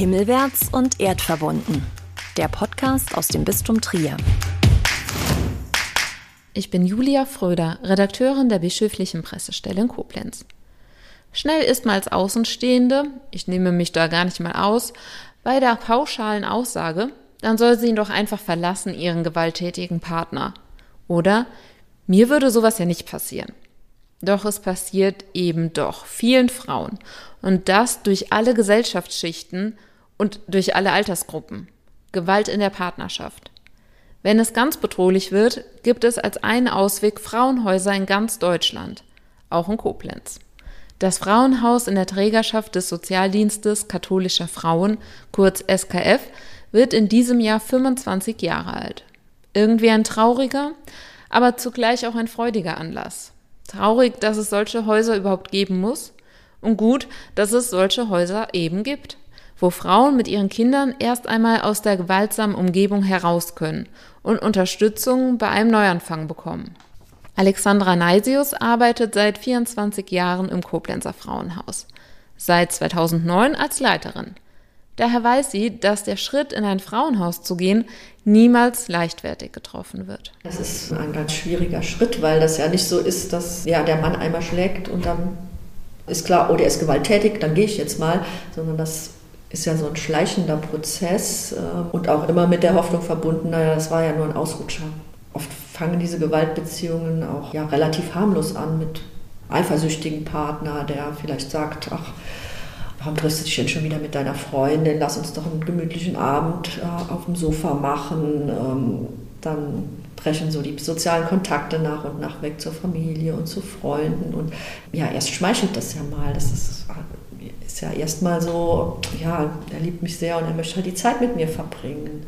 Himmelwärts und erdverbunden. Der Podcast aus dem Bistum Trier. Ich bin Julia Fröder, Redakteurin der Bischöflichen Pressestelle in Koblenz. Schnell ist man als Außenstehende, ich nehme mich da gar nicht mal aus, bei der pauschalen Aussage, dann soll sie ihn doch einfach verlassen, ihren gewalttätigen Partner. Oder mir würde sowas ja nicht passieren. Doch es passiert eben doch vielen Frauen. Und das durch alle Gesellschaftsschichten und durch alle Altersgruppen. Gewalt in der Partnerschaft. Wenn es ganz bedrohlich wird, gibt es als einen Ausweg Frauenhäuser in ganz Deutschland, auch in Koblenz. Das Frauenhaus in der Trägerschaft des Sozialdienstes katholischer Frauen, kurz SKF, wird in diesem Jahr 25 Jahre alt. Irgendwie ein trauriger, aber zugleich auch ein freudiger Anlass. Traurig, dass es solche Häuser überhaupt geben muss und gut, dass es solche Häuser eben gibt, wo Frauen mit ihren Kindern erst einmal aus der gewaltsamen Umgebung heraus können und Unterstützung bei einem Neuanfang bekommen. Alexandra Neisius arbeitet seit 24 Jahren im Koblenzer Frauenhaus, seit 2009 als Leiterin. Daher weiß sie, dass der Schritt in ein Frauenhaus zu gehen niemals leichtfertig getroffen wird. Das ist ein ganz schwieriger Schritt, weil das ja nicht so ist, dass ja, der Mann einmal schlägt und dann ist klar, oh, der ist gewalttätig, dann gehe ich jetzt mal, sondern das ist ja so ein schleichender Prozess äh, und auch immer mit der Hoffnung verbunden, naja, das war ja nur ein Ausrutscher. Oft fangen diese Gewaltbeziehungen auch ja, relativ harmlos an mit eifersüchtigen Partner, der vielleicht sagt, ach, warum triffst du dich denn schon wieder mit deiner Freundin? Lass uns doch einen gemütlichen Abend äh, auf dem Sofa machen. Ähm, dann brechen so die sozialen Kontakte nach und nach weg zur Familie und zu Freunden. Und ja, erst schmeichelt das ja mal. Das ist, ist ja erstmal so, ja, er liebt mich sehr und er möchte halt die Zeit mit mir verbringen.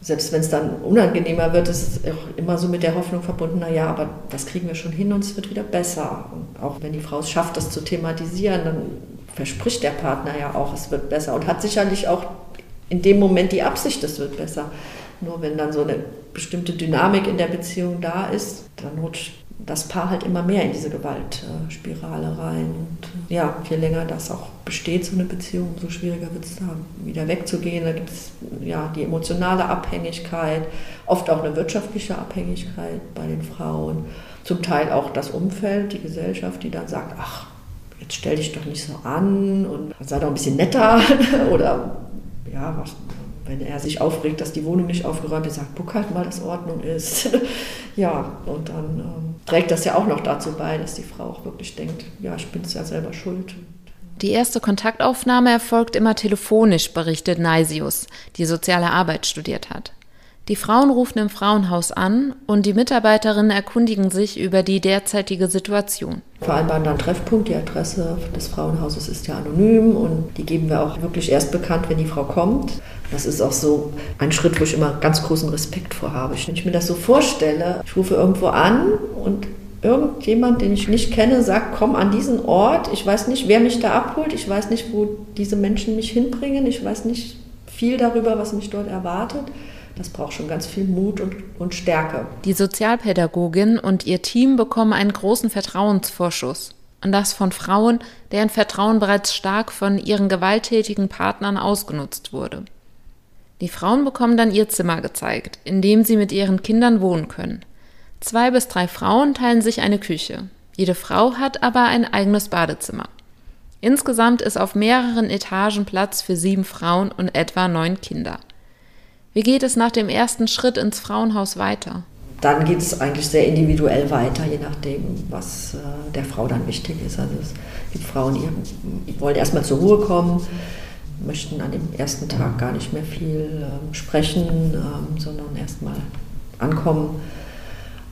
Selbst wenn es dann unangenehmer wird, ist es auch immer so mit der Hoffnung verbunden, naja, aber das kriegen wir schon hin und es wird wieder besser. Und auch wenn die Frau es schafft, das zu thematisieren, dann verspricht der Partner ja auch, es wird besser und hat sicherlich auch in dem Moment die Absicht, es wird besser. Nur wenn dann so eine bestimmte Dynamik in der Beziehung da ist, dann rutscht das Paar halt immer mehr in diese Gewaltspirale rein. Und ja, je länger das auch besteht, so eine Beziehung, umso schwieriger wird es da wieder wegzugehen. Da gibt es ja die emotionale Abhängigkeit, oft auch eine wirtschaftliche Abhängigkeit bei den Frauen. Zum Teil auch das Umfeld, die Gesellschaft, die dann sagt, ach, jetzt stell dich doch nicht so an und sei doch ein bisschen netter oder ja, was, wenn er sich aufregt, dass die Wohnung nicht aufgeräumt ist, sagt, guck halt mal, dass Ordnung ist. ja, und dann ähm, trägt das ja auch noch dazu bei, dass die Frau auch wirklich denkt, ja, ich bin es ja selber schuld. Die erste Kontaktaufnahme erfolgt immer telefonisch, berichtet Naisius, die soziale Arbeit studiert hat. Die Frauen rufen im Frauenhaus an und die Mitarbeiterinnen erkundigen sich über die derzeitige Situation. Vereinbaren dann Treffpunkt. Die Adresse des Frauenhauses ist ja anonym und die geben wir auch wirklich erst bekannt, wenn die Frau kommt. Das ist auch so ein Schritt, wo ich immer ganz großen Respekt vor habe. Wenn ich mir das so vorstelle, ich rufe irgendwo an und irgendjemand, den ich nicht kenne, sagt, komm an diesen Ort. Ich weiß nicht, wer mich da abholt. Ich weiß nicht, wo diese Menschen mich hinbringen. Ich weiß nicht viel darüber, was mich dort erwartet. Das braucht schon ganz viel Mut und, und Stärke. Die Sozialpädagogin und ihr Team bekommen einen großen Vertrauensvorschuss. Und das von Frauen, deren Vertrauen bereits stark von ihren gewalttätigen Partnern ausgenutzt wurde. Die Frauen bekommen dann ihr Zimmer gezeigt, in dem sie mit ihren Kindern wohnen können. Zwei bis drei Frauen teilen sich eine Küche. Jede Frau hat aber ein eigenes Badezimmer. Insgesamt ist auf mehreren Etagen Platz für sieben Frauen und etwa neun Kinder. Wie geht es nach dem ersten Schritt ins Frauenhaus weiter? Dann geht es eigentlich sehr individuell weiter, je nachdem, was äh, der Frau dann wichtig ist. Also es gibt Frauen, die wollen erstmal zur Ruhe kommen, möchten an dem ersten Tag gar nicht mehr viel äh, sprechen, äh, sondern erstmal ankommen.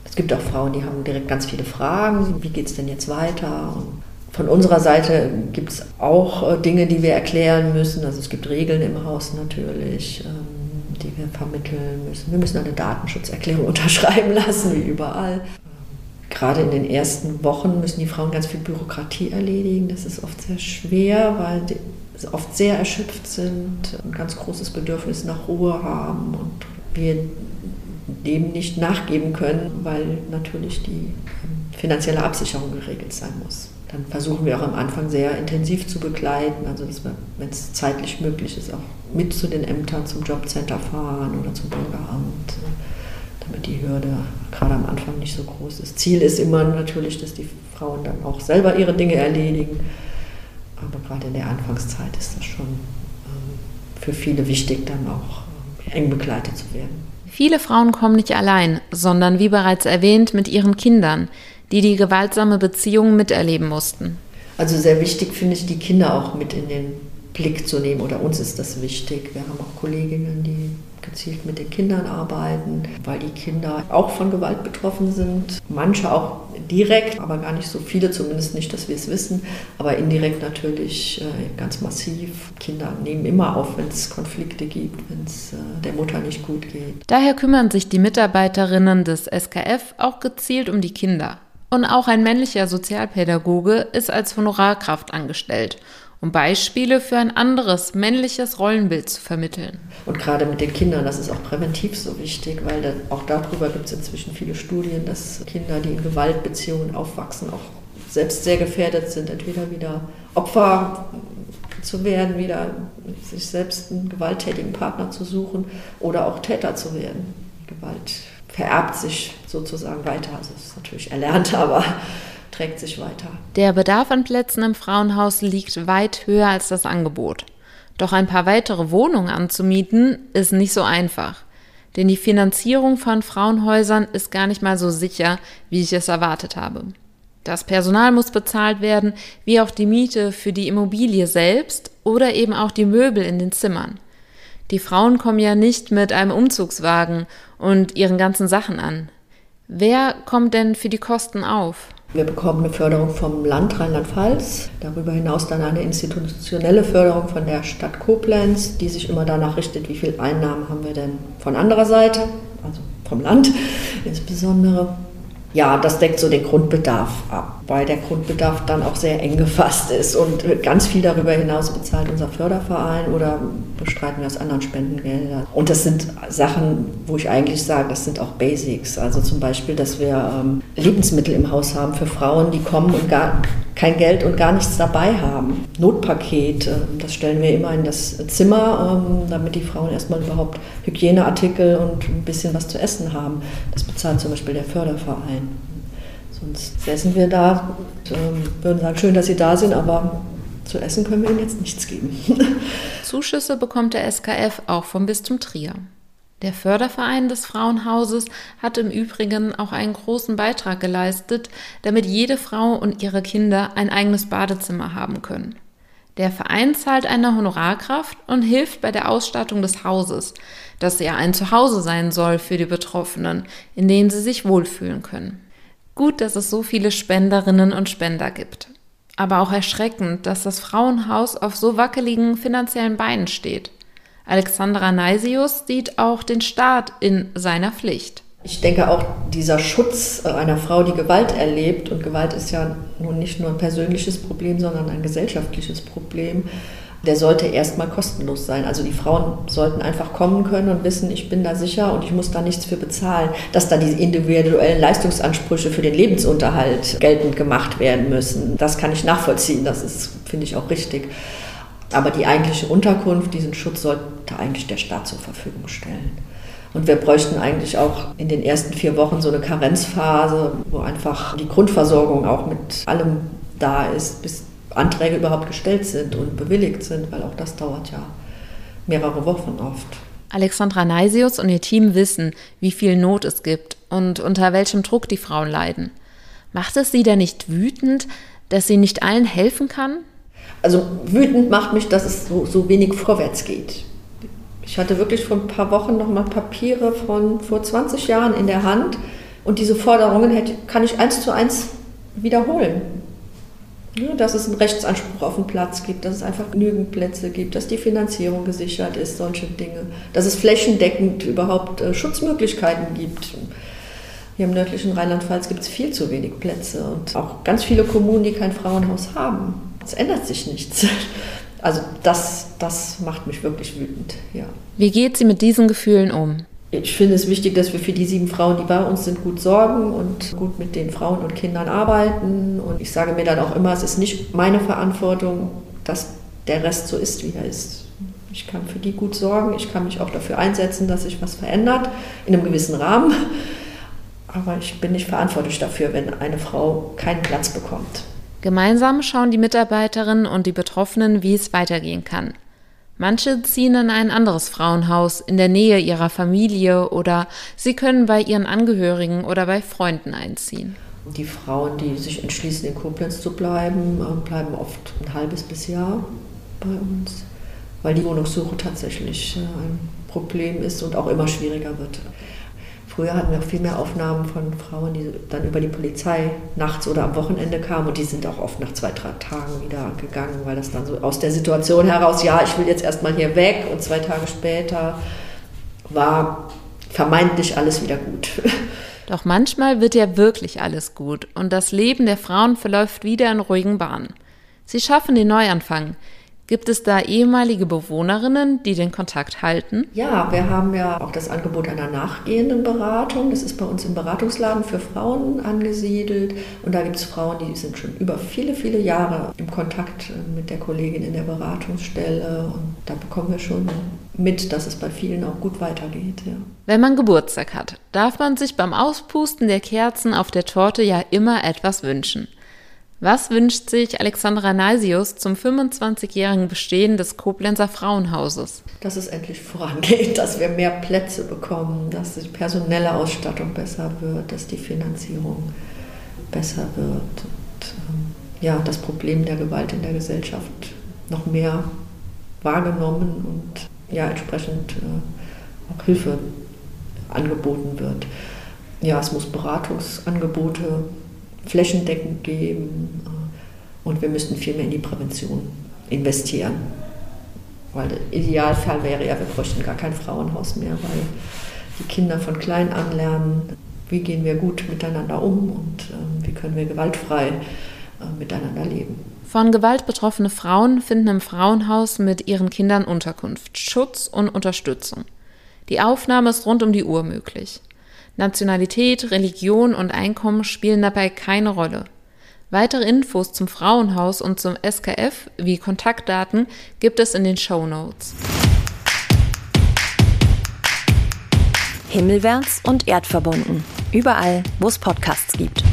Es gibt auch Frauen, die haben direkt ganz viele Fragen. Wie geht es denn jetzt weiter? Und von unserer Seite gibt es auch äh, Dinge, die wir erklären müssen. Also es gibt Regeln im Haus natürlich. Ähm, die wir vermitteln müssen. Wir müssen eine Datenschutzerklärung unterschreiben lassen, wie überall. Gerade in den ersten Wochen müssen die Frauen ganz viel Bürokratie erledigen. Das ist oft sehr schwer, weil sie oft sehr erschöpft sind, ein ganz großes Bedürfnis nach Ruhe haben und wir dem nicht nachgeben können, weil natürlich die ähm, finanzielle Absicherung geregelt sein muss. Dann versuchen wir auch am Anfang sehr intensiv zu begleiten, also dass wir, wenn es zeitlich möglich ist, auch mit zu den Ämtern, zum Jobcenter fahren oder zum Bürgeramt, damit die Hürde gerade am Anfang nicht so groß ist. Ziel ist immer natürlich, dass die Frauen dann auch selber ihre Dinge erledigen, aber gerade in der Anfangszeit ist das schon ähm, für viele wichtig, dann auch ähm, eng begleitet zu werden. Viele Frauen kommen nicht allein, sondern wie bereits erwähnt mit ihren Kindern die die gewaltsame Beziehung miterleben mussten. Also sehr wichtig finde ich, die Kinder auch mit in den Blick zu nehmen. Oder uns ist das wichtig. Wir haben auch Kolleginnen, die gezielt mit den Kindern arbeiten, weil die Kinder auch von Gewalt betroffen sind. Manche auch direkt, aber gar nicht so viele, zumindest nicht, dass wir es wissen. Aber indirekt natürlich äh, ganz massiv. Kinder nehmen immer auf, wenn es Konflikte gibt, wenn es äh, der Mutter nicht gut geht. Daher kümmern sich die Mitarbeiterinnen des SKF auch gezielt um die Kinder. Und auch ein männlicher Sozialpädagoge ist als Honorarkraft angestellt, um Beispiele für ein anderes männliches Rollenbild zu vermitteln. Und gerade mit den Kindern, das ist auch präventiv so wichtig, weil auch darüber gibt es inzwischen viele Studien, dass Kinder, die in Gewaltbeziehungen aufwachsen, auch selbst sehr gefährdet sind, entweder wieder Opfer zu werden, wieder sich selbst einen gewalttätigen Partner zu suchen oder auch Täter zu werden. Gewalt vererbt sich sozusagen weiter. Also es ist natürlich erlernt, aber trägt sich weiter. Der Bedarf an Plätzen im Frauenhaus liegt weit höher als das Angebot. Doch ein paar weitere Wohnungen anzumieten ist nicht so einfach. Denn die Finanzierung von Frauenhäusern ist gar nicht mal so sicher, wie ich es erwartet habe. Das Personal muss bezahlt werden, wie auch die Miete für die Immobilie selbst oder eben auch die Möbel in den Zimmern. Die Frauen kommen ja nicht mit einem Umzugswagen und ihren ganzen Sachen an. Wer kommt denn für die Kosten auf? Wir bekommen eine Förderung vom Land Rheinland-Pfalz, darüber hinaus dann eine institutionelle Förderung von der Stadt Koblenz, die sich immer danach richtet, wie viel Einnahmen haben wir denn von anderer Seite, also vom Land insbesondere ja, das deckt so den Grundbedarf ab, weil der Grundbedarf dann auch sehr eng gefasst ist und ganz viel darüber hinaus bezahlt unser Förderverein oder bestreiten wir aus anderen Spendengeldern. Und das sind Sachen, wo ich eigentlich sage, das sind auch Basics. Also zum Beispiel, dass wir ähm, Lebensmittel im Haus haben für Frauen, die kommen und gar kein Geld und gar nichts dabei haben. Notpaket, äh, das stellen wir immer in das Zimmer, ähm, damit die Frauen erstmal überhaupt Hygieneartikel und ein bisschen was zu essen haben. Das bezahlt zum Beispiel der Förderverein. Sonst säßen wir da, und, ähm, würden sagen, schön, dass Sie da sind, aber zu essen können wir Ihnen jetzt nichts geben. Zuschüsse bekommt der SKF auch vom Bistum Trier. Der Förderverein des Frauenhauses hat im Übrigen auch einen großen Beitrag geleistet, damit jede Frau und ihre Kinder ein eigenes Badezimmer haben können. Der Verein zahlt eine Honorarkraft und hilft bei der Ausstattung des Hauses, das ja ein Zuhause sein soll für die Betroffenen, in dem sie sich wohlfühlen können. Gut, dass es so viele Spenderinnen und Spender gibt. Aber auch erschreckend, dass das Frauenhaus auf so wackeligen finanziellen Beinen steht. Alexandra Neisius sieht auch den Staat in seiner Pflicht. Ich denke auch, dieser Schutz einer Frau, die Gewalt erlebt, und Gewalt ist ja nun nicht nur ein persönliches Problem, sondern ein gesellschaftliches Problem, der sollte erstmal kostenlos sein. Also die Frauen sollten einfach kommen können und wissen, ich bin da sicher und ich muss da nichts für bezahlen. Dass da diese individuellen Leistungsansprüche für den Lebensunterhalt geltend gemacht werden müssen, das kann ich nachvollziehen. Das ist, finde ich, auch richtig. Aber die eigentliche Unterkunft, diesen Schutz sollte eigentlich der Staat zur Verfügung stellen. Und wir bräuchten eigentlich auch in den ersten vier Wochen so eine Karenzphase, wo einfach die Grundversorgung auch mit allem da ist, bis Anträge überhaupt gestellt sind und bewilligt sind, weil auch das dauert ja mehrere Wochen oft. Alexandra Neisius und ihr Team wissen, wie viel Not es gibt und unter welchem Druck die Frauen leiden. Macht es sie denn nicht wütend, dass sie nicht allen helfen kann? Also wütend macht mich, dass es so, so wenig vorwärts geht. Ich hatte wirklich vor ein paar Wochen noch mal Papiere von vor 20 Jahren in der Hand und diese Forderungen hätte, kann ich eins zu eins wiederholen. Dass es einen Rechtsanspruch auf den Platz gibt, dass es einfach genügend Plätze gibt, dass die Finanzierung gesichert ist, solche Dinge, dass es flächendeckend überhaupt äh, Schutzmöglichkeiten gibt. Hier im nördlichen Rheinland-Pfalz gibt es viel zu wenig Plätze und auch ganz viele Kommunen, die kein Frauenhaus haben. Es ändert sich nichts. Also das, das macht mich wirklich wütend, ja. Wie geht sie mit diesen Gefühlen um? Ich finde es wichtig, dass wir für die sieben Frauen, die bei uns sind, gut sorgen und gut mit den Frauen und Kindern arbeiten. Und ich sage mir dann auch immer, es ist nicht meine Verantwortung, dass der Rest so ist, wie er ist. Ich kann für die gut sorgen, ich kann mich auch dafür einsetzen, dass sich was verändert, in einem gewissen Rahmen. Aber ich bin nicht verantwortlich dafür, wenn eine Frau keinen Platz bekommt. Gemeinsam schauen die Mitarbeiterinnen und die Betroffenen, wie es weitergehen kann. Manche ziehen in ein anderes Frauenhaus in der Nähe ihrer Familie oder sie können bei ihren Angehörigen oder bei Freunden einziehen. Die Frauen, die sich entschließen, in Koblenz zu bleiben, äh, bleiben oft ein halbes bis Jahr bei uns, weil die Wohnungssuche tatsächlich äh, ein Problem ist und auch immer schwieriger wird. Früher hatten wir auch viel mehr Aufnahmen von Frauen, die dann über die Polizei nachts oder am Wochenende kamen und die sind auch oft nach zwei, drei Tagen wieder gegangen, weil das dann so aus der Situation heraus, ja, ich will jetzt erstmal hier weg und zwei Tage später war vermeintlich alles wieder gut. Doch manchmal wird ja wirklich alles gut und das Leben der Frauen verläuft wieder in ruhigen Bahnen. Sie schaffen den Neuanfang. Gibt es da ehemalige Bewohnerinnen, die den Kontakt halten? Ja, wir haben ja auch das Angebot einer nachgehenden Beratung. Das ist bei uns im Beratungsladen für Frauen angesiedelt. Und da gibt es Frauen, die sind schon über viele, viele Jahre im Kontakt mit der Kollegin in der Beratungsstelle. Und da bekommen wir schon mit, dass es bei vielen auch gut weitergeht. Ja. Wenn man Geburtstag hat, darf man sich beim Auspusten der Kerzen auf der Torte ja immer etwas wünschen. Was wünscht sich Alexandra Naisius zum 25-jährigen Bestehen des Koblenzer Frauenhauses? Dass es endlich vorangeht, dass wir mehr Plätze bekommen, dass die personelle Ausstattung besser wird, dass die Finanzierung besser wird. Und, ähm, ja, das Problem der Gewalt in der Gesellschaft noch mehr wahrgenommen und ja, entsprechend äh, auch Hilfe angeboten wird. Ja, es muss Beratungsangebote flächendeckend geben. Und wir müssten viel mehr in die Prävention investieren. Weil der Idealfall wäre ja, wir bräuchten gar kein Frauenhaus mehr, weil die Kinder von klein an lernen, wie gehen wir gut miteinander um und äh, wie können wir gewaltfrei äh, miteinander leben. Von Gewalt betroffene Frauen finden im Frauenhaus mit ihren Kindern Unterkunft, Schutz und Unterstützung. Die Aufnahme ist rund um die Uhr möglich. Nationalität, Religion und Einkommen spielen dabei keine Rolle. Weitere Infos zum Frauenhaus und zum SKF wie Kontaktdaten gibt es in den Show Notes. Himmelwärts und erdverbunden. Überall, wo es Podcasts gibt.